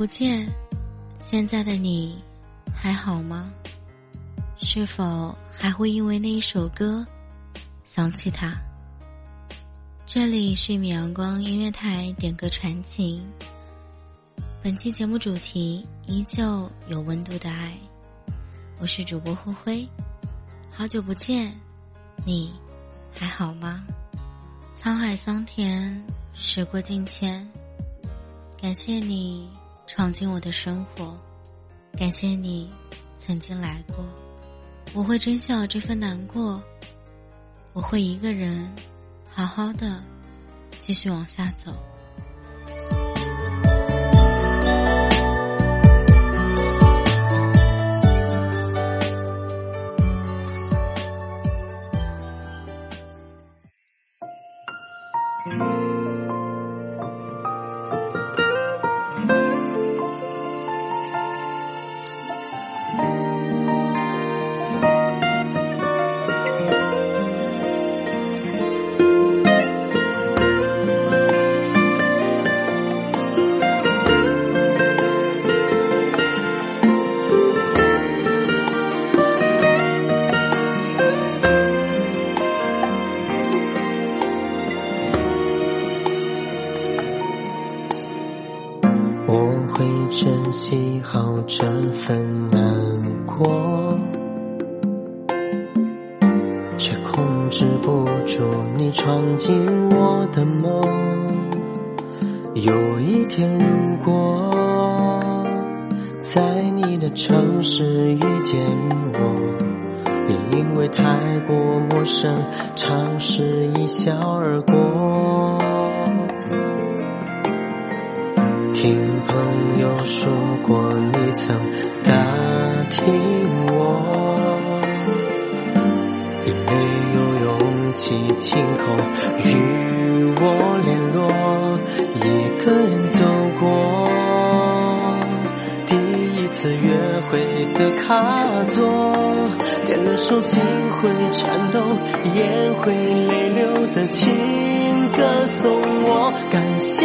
不见，现在的你还好吗？是否还会因为那一首歌想起他？这里是米阳光音乐台点歌传情，本期节目主题依旧有温度的爱，我是主播灰灰。好久不见，你还好吗？沧海桑田，时过境迁，感谢你。闯进我的生活，感谢你曾经来过，我会珍惜好这份难过，我会一个人好好的继续往下走。听朋友说过，你曾打听我，也没有勇气亲口与我联络，一个人走过第一次约会的卡座，点了首心会颤抖、眼会泪流的情。歌送我，感谢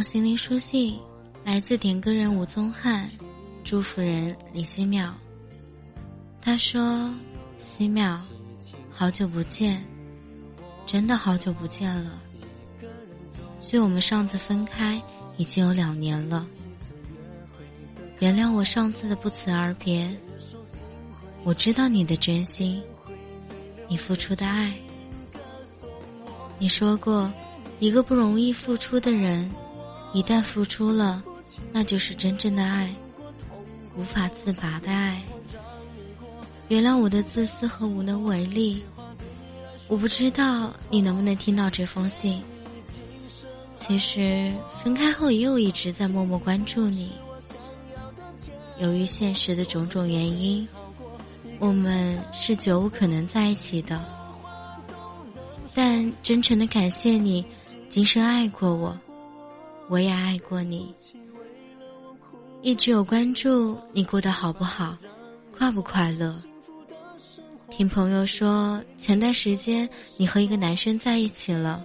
目第一张心灵书信来自点歌人吴宗翰，祝福人李希淼。他说：“希淼，好久不见，真的好久不见了。距我们上次分开已经有两年了。原谅我上次的不辞而别。我知道你的真心，你付出的爱。你说过，一个不容易付出的人，一旦付出了，那就是真正的爱，无法自拔的爱。”原谅我的自私和无能为力，我不知道你能不能听到这封信。其实分开后也有一直在默默关注你。由于现实的种种原因，我们是绝无可能在一起的。但真诚的感谢你，今生爱过我，我也爱过你，一直有关注你过得好不好，快不快乐。听朋友说，前段时间你和一个男生在一起了，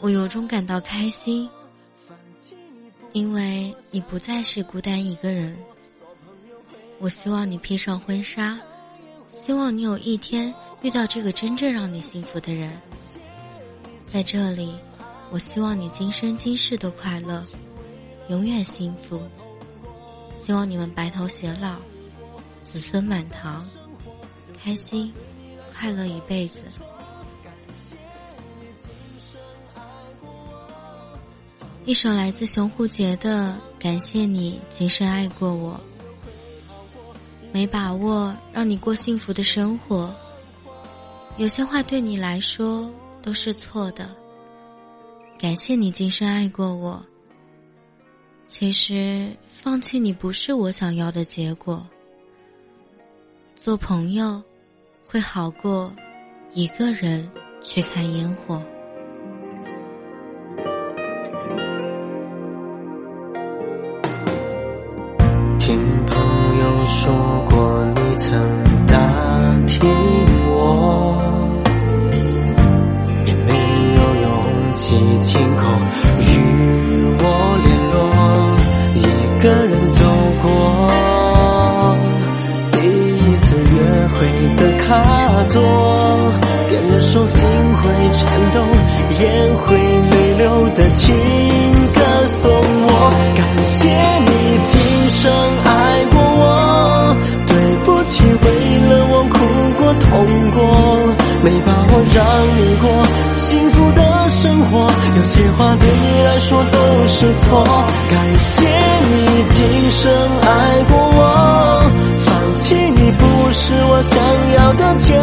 我由衷感到开心，因为你不再是孤单一个人。我希望你披上婚纱，希望你有一天遇到这个真正让你幸福的人。在这里，我希望你今生今世都快乐，永远幸福。希望你们白头偕老，子孙满堂。开心，快乐一辈子。一首来自熊沪杰的《感谢你今生爱过我》，没把握让你过幸福的生活。有些话对你来说都是错的。感谢你今生爱过我。其实放弃你不是我想要的结果。做朋友。会好过一个人去看烟火。心会颤抖，眼会泪流的情歌送我。感谢你今生爱过我，对不起为了我哭过痛过，没把握让你过幸福的生活，有些话对你来说都是错。感谢你今生爱过我，放弃你不是我想要。的结果，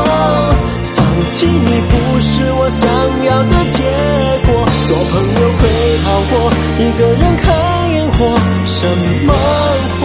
弃你不是我想要的结果，做朋友会好过一个人看烟火，什么话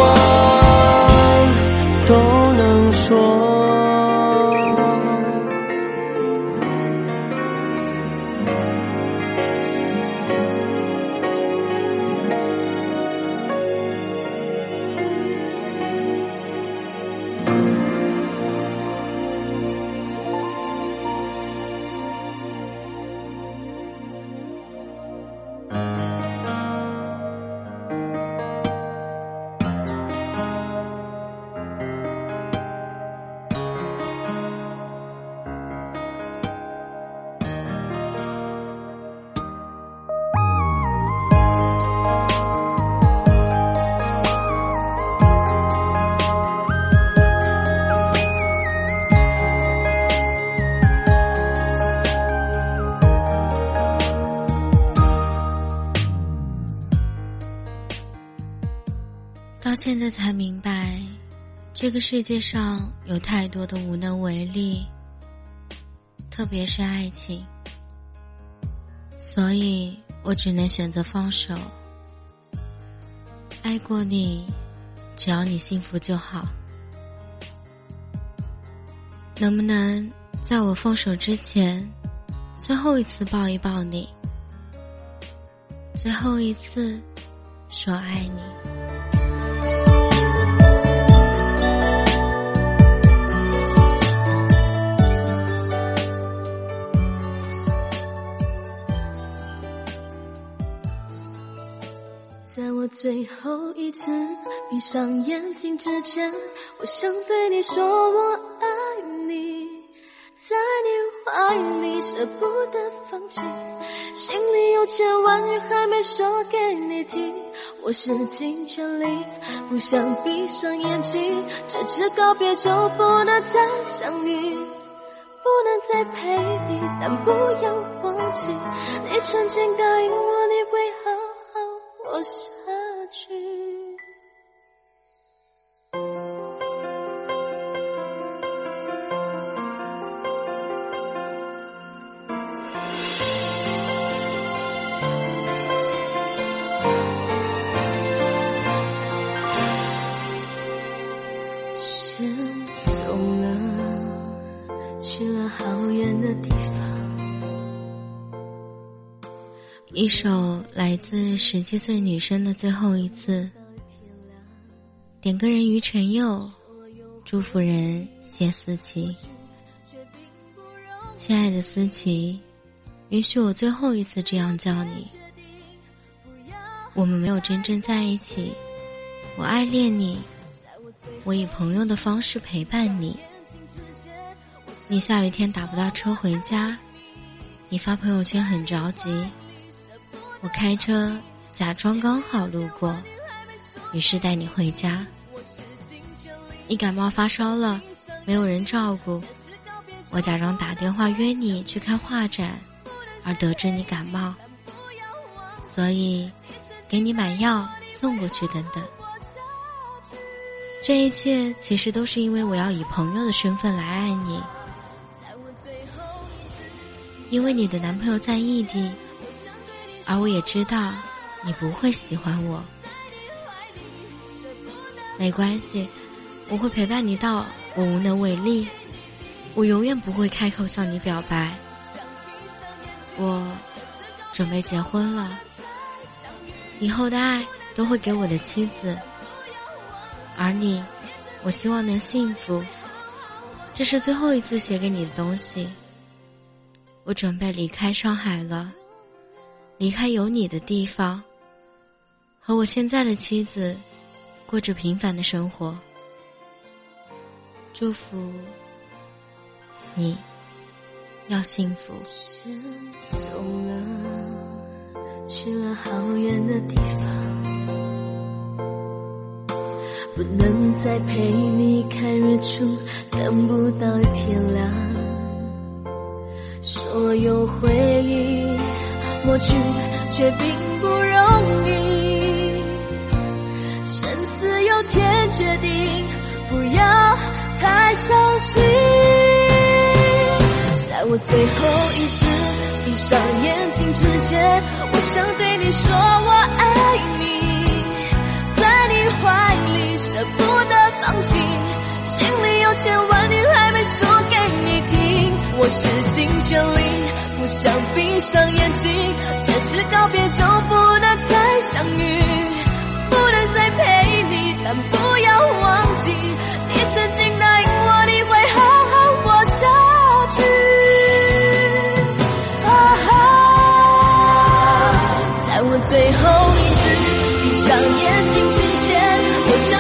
现在才明白，这个世界上有太多的无能为力，特别是爱情，所以我只能选择放手。爱过你，只要你幸福就好。能不能在我放手之前，最后一次抱一抱你，最后一次说爱你？最后一次闭上眼睛之前，我想对你说我爱你，在你怀里舍不得放弃，心里有千万语还没说给你听，我使尽全力不想闭上眼睛，这次告别就不能再相遇，不能再陪你，但不要忘记，你曾经答应我你会好好。活下去。先走了，去了好远的地方。一首自十七岁女生的最后一次，点歌人于晨佑，祝福人谢思琪。亲爱的思琪，允许我最后一次这样叫你。我们没有真正在一起，我爱恋你，我以朋友的方式陪伴你。你下雨天打不到车回家，你发朋友圈很着急。我开车假装刚好路过，于是带你回家。你感冒发烧了，没有人照顾，我假装打电话约你去看画展，而得知你感冒，所以给你买药送过去等等。这一切其实都是因为我要以朋友的身份来爱你，因为你的男朋友在异地。而我也知道，你不会喜欢我。没关系，我会陪伴你到我无能为力。我永远不会开口向你表白。我准备结婚了，以后的爱都会给我的妻子。而你，我希望能幸福。这是最后一次写给你的东西。我准备离开上海了。离开有你的地方，和我现在的妻子过着平凡的生活。祝福你，要幸福。走了，去了好远的地方，不能再陪你看日出，等不到天亮，所有回忆。抹去却并不容易，生死由天决定，不要太伤心。在我最后一次闭上眼睛之前，我想对你说我爱你，在你怀里舍不得放弃，心里有千万句还没说给你听，我使尽全力。不想闭上眼睛，这次告别就不能再相遇，不能再陪你，但不要忘记，你曾经答应我你会好好活下去。啊哈，在我最后一次闭上眼睛之前，我想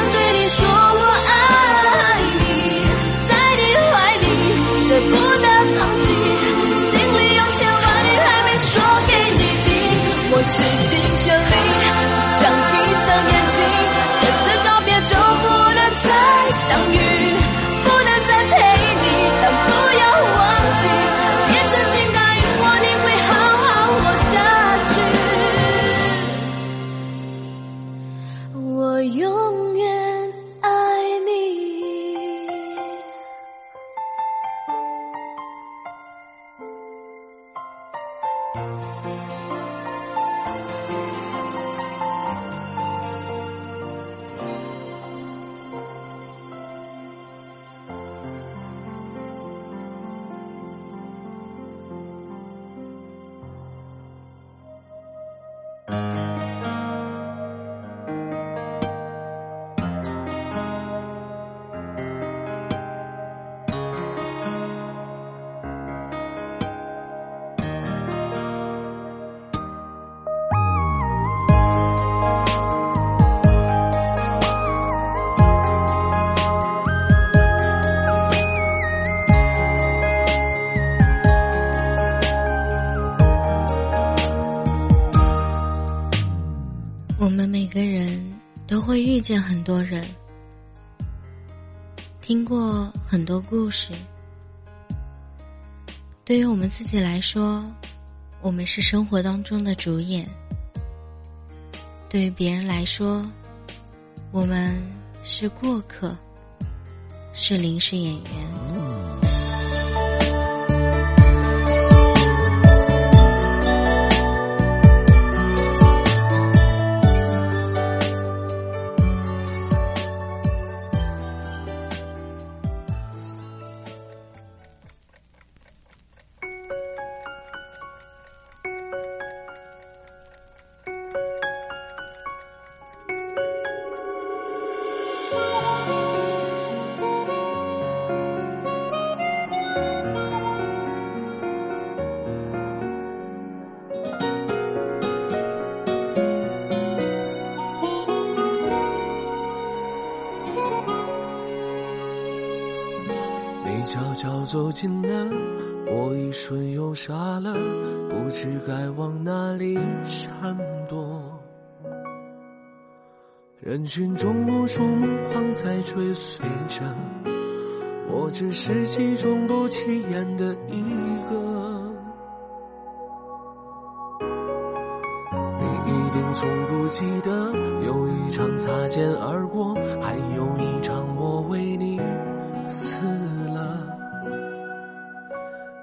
故事。对于我们自己来说，我们是生活当中的主演；对于别人来说，我们是过客，是临时演员。走近了，我一瞬又傻了，不知该往哪里闪躲。人群中无数目光在追随着，我只是其中不起眼的一个。你一定从不记得，有一场擦肩而过，还有一场我为你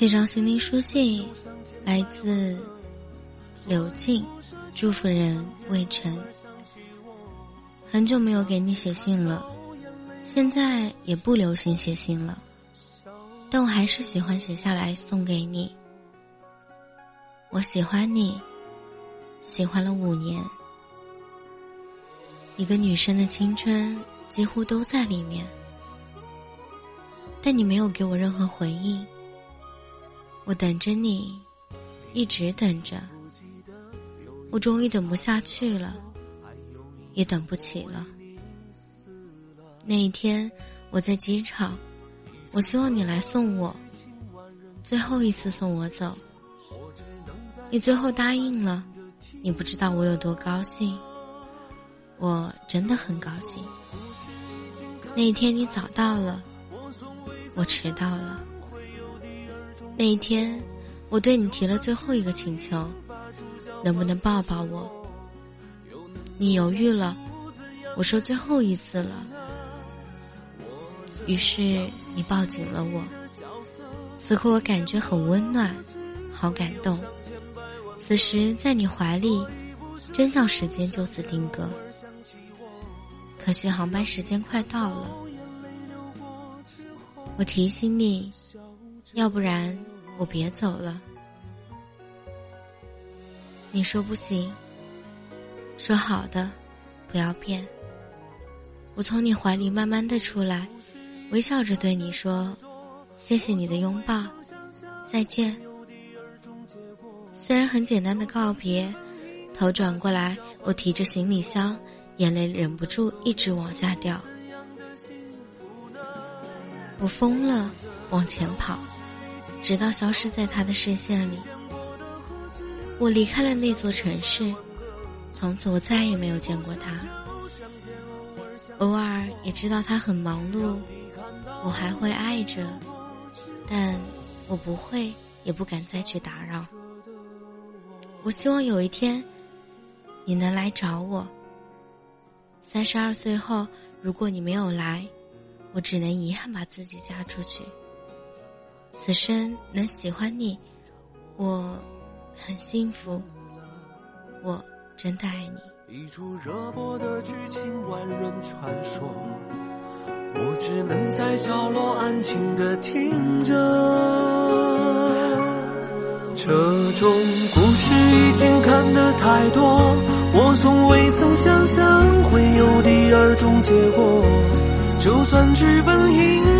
这张心灵书信来自刘静，祝福人魏晨。很久没有给你写信了，现在也不流行写信了，但我还是喜欢写下来送给你。我喜欢你，喜欢了五年，一个女生的青春几乎都在里面，但你没有给我任何回应。我等着你，一直等着。我终于等不下去了，也等不起了。那一天，我在机场，我希望你来送我，最后一次送我走。你最后答应了，你不知道我有多高兴。我真的很高兴。那一天你早到了，我迟到了。那一天，我对你提了最后一个请求，能不能抱抱我？你犹豫了，我说最后一次了。于是你抱紧了我，此刻我感觉很温暖，好感动。此时在你怀里，真像时间就此定格。可惜航班时间快到了，我提醒你，要不然我别走了。你说不行，说好的，不要变。我从你怀里慢慢的出来，微笑着对你说：“谢谢你的拥抱，再见。”虽然很简单的告别，头转过来，我提着行李箱，眼泪忍不住一直往下掉。我疯了，往前跑，直到消失在他的视线里。我离开了那座城市，从此我再也没有见过他。偶尔也知道他很忙碌，我还会爱着，但我不会，也不敢再去打扰。我希望有一天，你能来找我。三十二岁后，如果你没有来，我只能遗憾把自己嫁出去。此生能喜欢你，我很幸福。我真的爱你。一出热播的剧情，万人传说，我只能在角落安静的听着。这种故事已经看得太多，我从未曾想象会有第二种结果。就算剧本应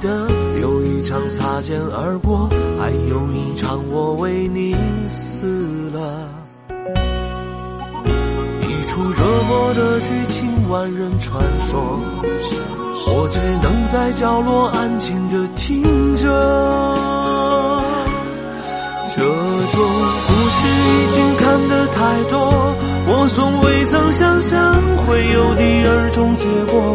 记得有一场擦肩而过，还有一场我为你死了。一出热播的剧情，万人传说，我只能在角落安静的听着。这种故事已经看得太多，我从未曾想象会有第二种结果。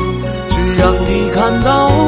让你看到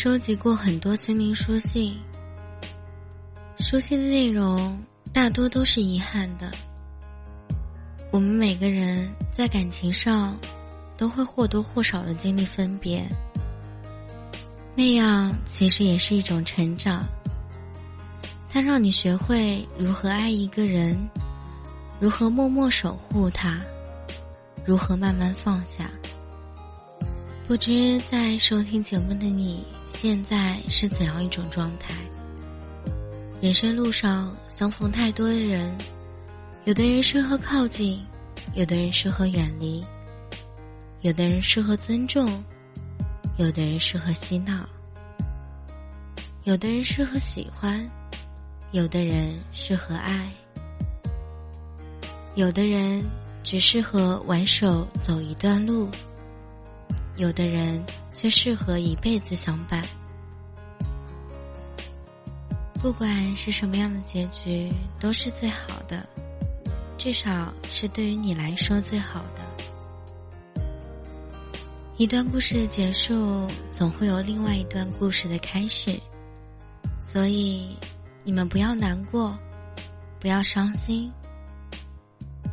收集过很多心灵书信，书信的内容大多都是遗憾的。我们每个人在感情上都会或多或少的经历分别，那样其实也是一种成长。它让你学会如何爱一个人，如何默默守护他，如何慢慢放下。不知在收听节目的你，现在是怎样一种状态。人生路上相逢太多的人，有的人适合靠近，有的人适合远离，有的人适合尊重，有的人适合嬉闹，有的人适合喜欢，有的人适合爱，有的人只适合挽手走一段路。有的人却适合一辈子相伴。不管是什么样的结局，都是最好的，至少是对于你来说最好的。一段故事的结束，总会有另外一段故事的开始，所以你们不要难过，不要伤心，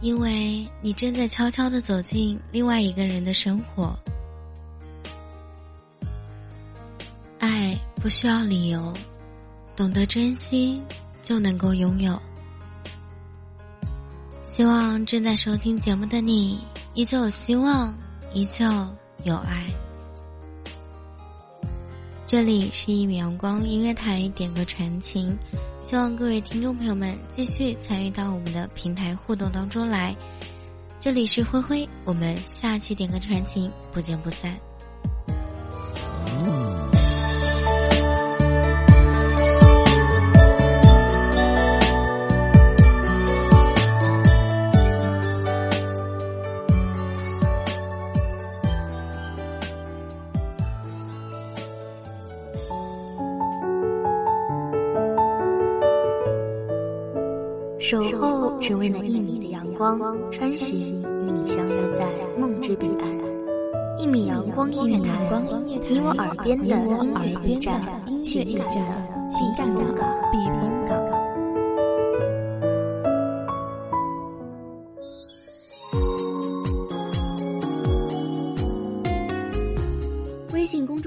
因为你正在悄悄的走进另外一个人的生活。不需要理由，懂得珍惜就能够拥有。希望正在收听节目的你依旧有希望，依旧有爱。这里是一米阳光音乐台，点歌传情，希望各位听众朋友们继续参与到我们的平台互动当中来。这里是灰灰，我们下期点歌传情不见不散。只为那一米的阳光，穿行与你相约在梦之彼岸。一米阳光音乐台，你我耳边的音乐驿站，情感的情感的避风港。